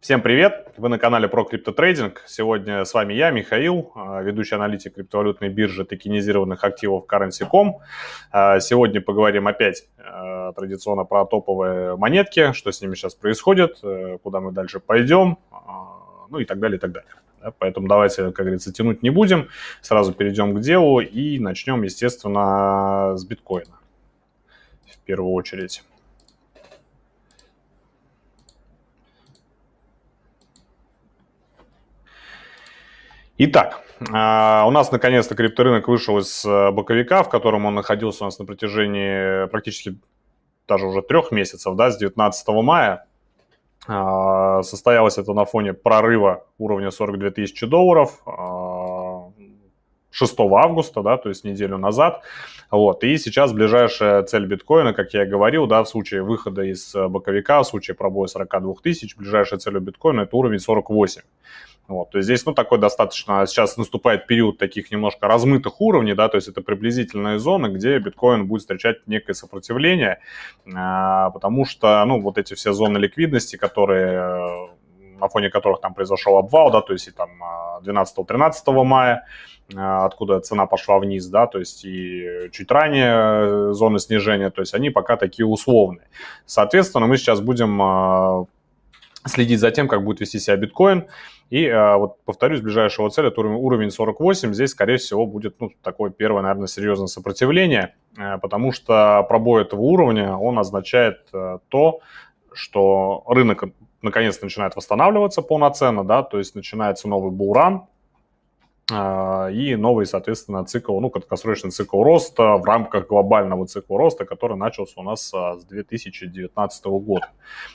Всем привет! Вы на канале про криптотрейдинг. Сегодня с вами я, Михаил, а, ведущий аналитик криптовалютной биржи токенизированных активов Currency.com. А, сегодня поговорим опять а, традиционно про топовые монетки, что с ними сейчас происходит, куда мы дальше пойдем, ну и так далее, и так далее. Поэтому давайте, как говорится, тянуть не будем. Сразу перейдем к делу и начнем, естественно, с биткоина в первую очередь. Итак, а, у нас наконец-то крипторынок вышел из э, боковика, в котором он находился у нас на протяжении практически даже уже трех месяцев, да, с 19 мая. А, состоялось это на фоне прорыва уровня 42 тысячи долларов 6 а, августа, да, то есть неделю назад. Вот. И сейчас ближайшая цель биткоина, как я и говорил, да, в случае выхода из э, боковика, в случае пробоя 42 тысяч, ближайшая цель у биткоина это уровень 48. Вот, то есть здесь, ну, такой достаточно, сейчас наступает период таких немножко размытых уровней, да, то есть это приблизительные зоны, где биткоин будет встречать некое сопротивление, а, потому что, ну, вот эти все зоны ликвидности, которые на фоне которых там произошел обвал, да, то есть и там 12-13 а, мая, а, откуда цена пошла вниз, да, то есть и чуть ранее зоны снижения, то есть они пока такие условные. Соответственно, мы сейчас будем следить за тем, как будет вести себя биткоин, и э, вот, повторюсь, ближайшего это уровень 48. Здесь, скорее всего, будет ну, такое первое, наверное, серьезное сопротивление, э, потому что пробой этого уровня, он означает э, то, что рынок наконец начинает восстанавливаться полноценно, да, то есть начинается новый булран, и новый, соответственно, цикл, ну, краткосрочный цикл роста в рамках глобального цикла роста, который начался у нас с 2019 года.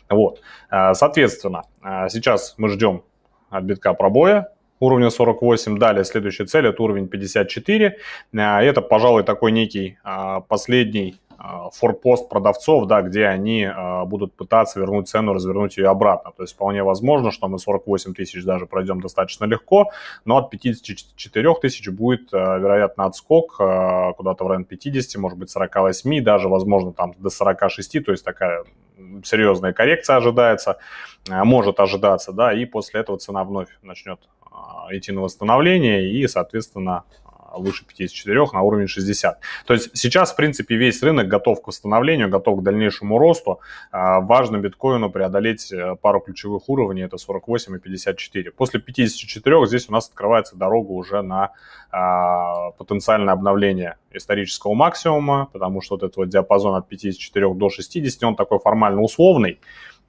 Вот, соответственно, сейчас мы ждем от битка пробоя уровня 48. Далее следующая цель это уровень 54. А, это, пожалуй, такой некий а, последний а, форпост продавцов, да, где они будут пытаться вернуть цену, развернуть ее обратно. То есть вполне возможно, что мы 48 тысяч даже пройдем достаточно легко, но от 54 тысяч будет, вероятно, отскок куда-то в район 50, может быть 48, даже, возможно, там до 46, то есть такая серьезная коррекция ожидается, может ожидаться, да, и после этого цена вновь начнет а, идти на восстановление и, соответственно, а, выше 54 на уровень 60. То есть сейчас, в принципе, весь рынок готов к восстановлению, готов к дальнейшему росту. А, важно биткоину преодолеть э, пару ключевых уровней, это 48 и 54. После 54 здесь у нас открывается дорога уже на потенциальное обновление исторического максимума, потому что вот этот вот диапазон от 54 до 60, он такой формально условный.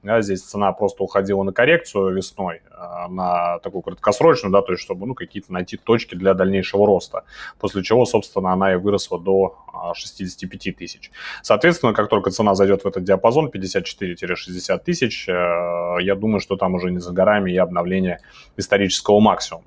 Да, здесь цена просто уходила на коррекцию весной, а, на такую краткосрочную, да, то есть чтобы ну, какие-то найти точки для дальнейшего роста, после чего, собственно, она и выросла до 65 а, тысяч. Соответственно, как только цена зайдет в этот диапазон 54-60 тысяч, э, я думаю, что там уже не за горами и обновление исторического максимума.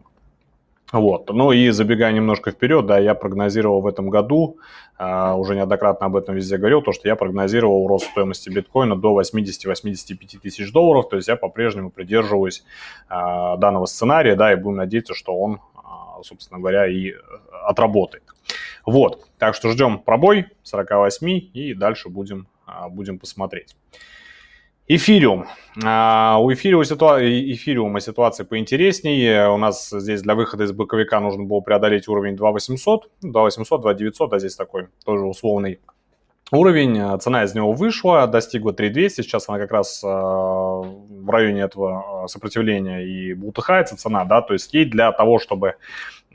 Вот. Ну и забегая немножко вперед, да, я прогнозировал в этом году, э, уже неоднократно об этом везде говорил, то, что я прогнозировал рост стоимости биткоина до 80-85 тысяч долларов, то есть я по-прежнему придерживаюсь э, данного сценария, да, и будем надеяться, что он, э, собственно говоря, и отработает. Вот, так что ждем пробой 48 и дальше будем, э, будем посмотреть. Эфириум. А, у эфириума, ситуа... эфириума ситуация поинтереснее. У нас здесь для выхода из боковика нужно было преодолеть уровень 2800. 2800, 2900, а здесь такой тоже условный уровень. Цена из него вышла, достигла 3200. Сейчас она как раз а, в районе этого сопротивления и бултыхается цена, да, то есть ей для того, чтобы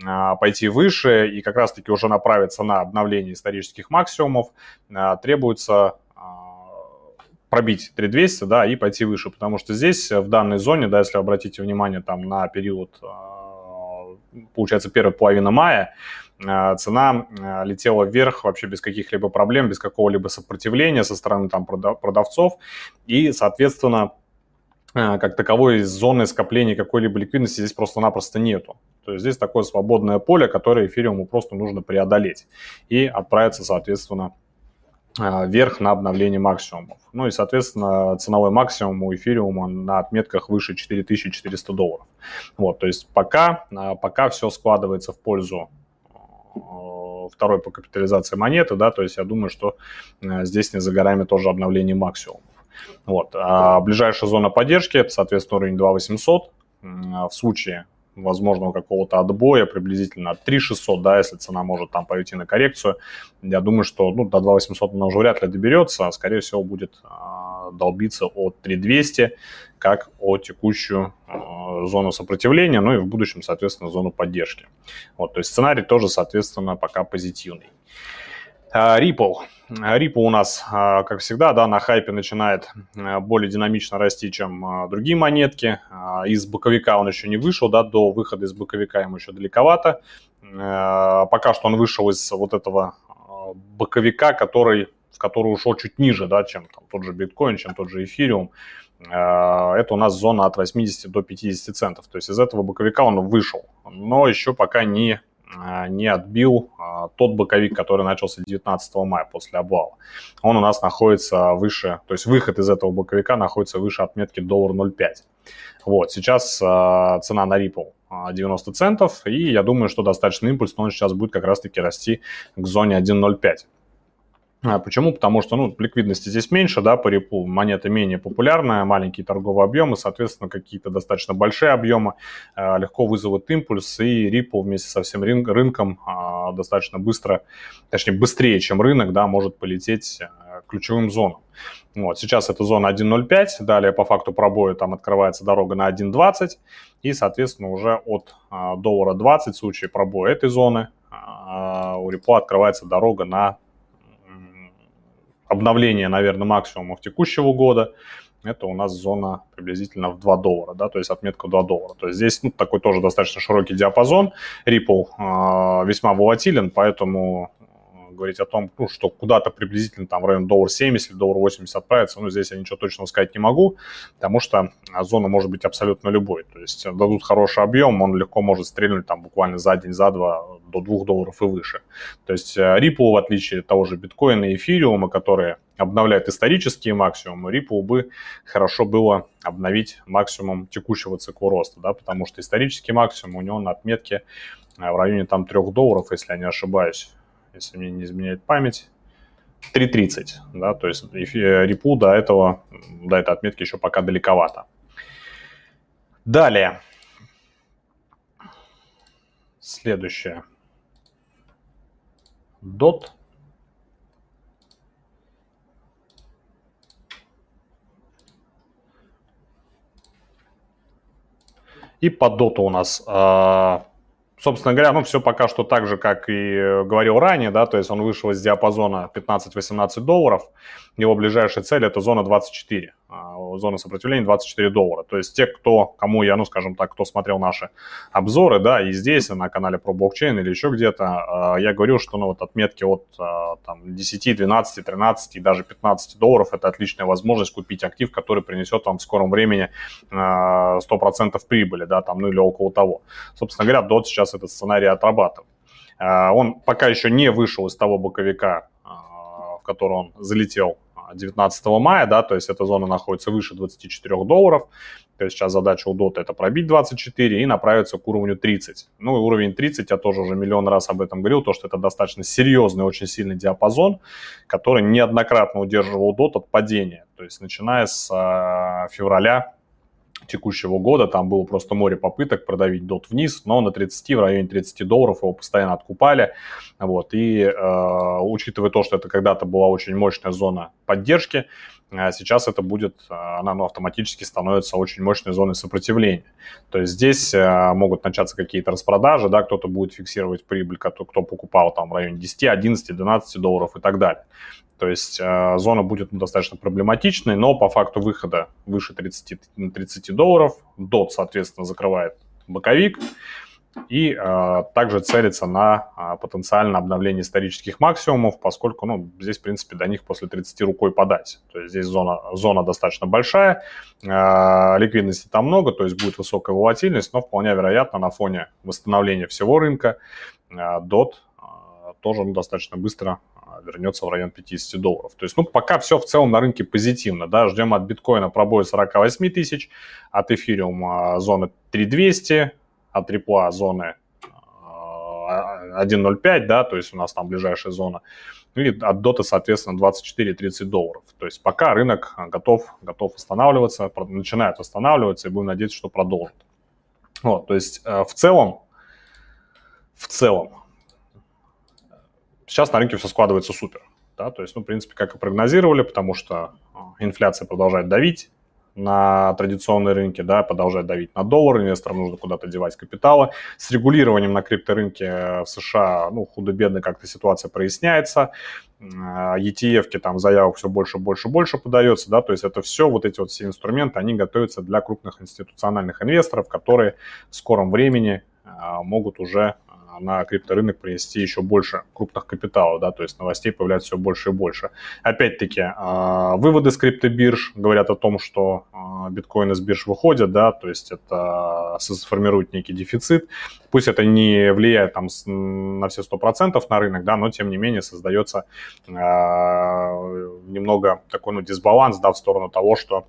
а, пойти выше и как раз-таки уже направиться на обновление исторических максимумов, требуется пробить 3200, да, и пойти выше, потому что здесь, э, в данной зоне, да, если обратите внимание там на период, э, получается, первая половина мая, э, цена летела вверх вообще без каких-либо проблем, без какого-либо сопротивления со стороны там продавцов, и, соответственно, как таковой зоны скопления какой-либо ликвидности здесь просто-напросто нету. То есть здесь такое свободное поле, которое эфириуму просто нужно преодолеть и отправиться, соответственно, вверх на обновление максимумов. Ну и, соответственно, ценовой максимум у эфириума на отметках выше 4400 долларов. Вот, то есть пока, а, пока все складывается в пользу а, второй по капитализации монеты, да, то есть я думаю, что здесь не за горами тоже обновление максимумов. Вот. А ближайшая зона поддержки, это, соответственно, уровень 2800. В случае возможного какого-то отбоя приблизительно 3600, да, если цена может там пойти на коррекцию. Я думаю, что ну, до 2800 она уже вряд ли доберется, а скорее всего будет э, долбиться от 3200, как о текущую э, зону сопротивления, ну и в будущем, соответственно, зону поддержки. Вот, то есть сценарий тоже, соответственно, пока позитивный. А, Ripple. Ripple у нас, а, как всегда, да, на хайпе начинает а, более динамично расти, чем другие монетки. Из боковика он еще не вышел, да, до выхода из боковика ему еще далековато. Пока что он вышел из вот этого боковика, который, в который ушел чуть ниже, да, чем там, тот же биткоин, чем тот же эфириум. Это у нас зона от 80 до 50 центов. То есть из этого боковика он вышел, но еще пока не а, не отбил а, тот боковик, который начался 19 мая после обвала. Он у нас находится выше, то есть выход из этого боковика находится выше отметки доллар 0,5. Вот, сейчас а, цена на Ripple 90 центов, и я думаю, что достаточно импульс, но он сейчас будет как раз-таки расти к зоне 1.05. А, почему? Потому что ну, ликвидности здесь меньше, да, по репу монета менее популярная, маленькие торговые объемы, соответственно, какие-то достаточно большие объемы э, легко вызовут импульс, и Ripple вместе со всем рын- рынком э, достаточно быстро, точнее быстрее, чем рынок, да, может полететь э, ключевым зонам. Вот, сейчас это зона 1.05, далее по факту пробоя там открывается дорога на 1.20, и, соответственно, уже от э, доллара 20 в случае пробоя этой зоны э, у Ripple открывается дорога на обновление, наверное, максимумов текущего года, это у нас зона приблизительно в 2 доллара, да, то есть отметка 2 доллара. То есть здесь ну, такой тоже достаточно широкий диапазон. Ripple э, весьма волатилен, поэтому говорить о том, ну, что куда-то приблизительно там в районе доллар 70 или доллар 80 отправиться, ну, здесь я ничего точного сказать не могу, потому что зона может быть абсолютно любой. То есть дадут хороший объем, он легко может стрельнуть там буквально за день, за два до 2 долларов и выше. То есть э, Ripple, в отличие от того же биткоина и эфириума, которые обновляют исторические максимумы, Ripple бы хорошо было обновить максимум текущего цикла роста, да, потому что исторический максимум у него на отметке э, в районе там 3 долларов, если я не ошибаюсь если мне не изменяет память. 3.30, да, то есть репу до этого, до этой отметки еще пока далековато. Далее. Следующее. DOT. И по доту у нас а, собственно говоря, ну, все пока что так же, как и говорил ранее, да, то есть он вышел из диапазона 15-18 долларов, его ближайшая цель это зона 24. А, зона сопротивления 24 доллара. То есть те, кто, кому я, ну, скажем так, кто смотрел наши обзоры, да, и здесь, на канале про блокчейн или еще где-то, а, я говорил, что, ну, вот отметки от а, там, 10, 12, 13 и даже 15 долларов это отличная возможность купить актив, который принесет вам в скором времени 100% прибыли, да, там, ну, или около того. Собственно говоря, DOT сейчас этот сценарий отрабатывает. Он пока еще не вышел из того боковика, в который он залетел 19 мая, да, то есть эта зона находится выше 24 долларов, то есть сейчас задача у Dota это пробить 24 и направиться к уровню 30. Ну и уровень 30, я тоже уже миллион раз об этом говорил, то что это достаточно серьезный, очень сильный диапазон, который неоднократно удерживал DOT от падения. То есть начиная с э, февраля текущего года. Там было просто море попыток продавить дот вниз, но на 30, в районе 30 долларов его постоянно откупали. Вот, и э, учитывая то, что это когда-то была очень мощная зона поддержки, э, сейчас это будет, э, она ну, автоматически становится очень мощной зоной сопротивления. То есть здесь э, могут начаться какие-то распродажи, да, кто-то будет фиксировать прибыль, кто, кто покупал там в районе 10, 11, 12 долларов и так далее. То есть э, зона будет достаточно проблематичной, но по факту выхода выше 30, 30 долларов, DOT, соответственно, закрывает боковик и э, также целится на э, потенциальное обновление исторических максимумов, поскольку ну, здесь, в принципе, до них после 30 рукой подать. То есть здесь зона, зона достаточно большая, э, ликвидности там много, то есть будет высокая волатильность, но вполне вероятно на фоне восстановления всего рынка э, DOT э, тоже ну, достаточно быстро вернется в район 50 долларов. То есть, ну, пока все в целом на рынке позитивно, да, ждем от биткоина пробоя 48 тысяч, от эфириума зоны 3200, от репла зоны 1.05, да, то есть у нас там ближайшая зона, и от доты, соответственно, 24-30 долларов. То есть пока рынок готов, готов останавливаться, начинает останавливаться, и будем надеяться, что продолжит. Вот, то есть в целом, в целом, сейчас на рынке все складывается супер. Да, то есть, ну, в принципе, как и прогнозировали, потому что инфляция продолжает давить, на традиционные рынки, да, продолжать давить на доллар, инвесторам нужно куда-то девать капиталы. С регулированием на крипторынке в США, ну, худо-бедно как-то ситуация проясняется. ETF-ки там заявок все больше, больше, больше подается, да, то есть это все, вот эти вот все инструменты, они готовятся для крупных институциональных инвесторов, которые в скором времени а, могут уже на крипторынок принести еще больше крупных капиталов, да, то есть новостей появляется все больше и больше. Опять-таки, а, выводы с криптобирж говорят о том, что а, биткоин из бирж выходят, да, то есть это сформирует некий дефицит. Пусть это не влияет там на все 100% на рынок, да, но тем не менее создается а, немного такой ну, дисбаланс, да, в сторону того, что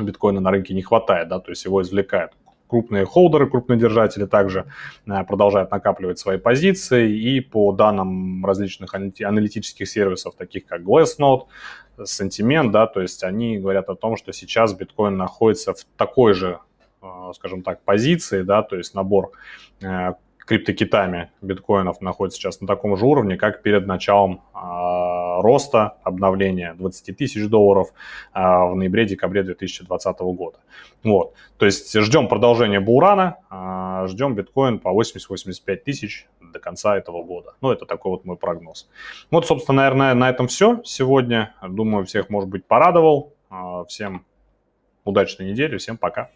биткоина на рынке не хватает, да, то есть его извлекают крупные холдеры, крупные держатели также э, продолжают накапливать свои позиции. И по данным различных аналитических сервисов, таких как Glassnode, Sentiment, да, то есть они говорят о том, что сейчас биткоин находится в такой же, э, скажем так, позиции, да, то есть набор э, криптокитами биткоинов находится сейчас на таком же уровне, как перед началом роста, обновления 20 тысяч долларов а, в ноябре-декабре 2020 года. Вот. То есть ждем продолжения бурана, а, ждем биткоин по 80-85 тысяч до конца этого года. Ну, это такой вот мой прогноз. Вот, собственно, наверное, на этом все сегодня. Думаю, всех, может быть, порадовал. А, всем удачной недели, всем пока.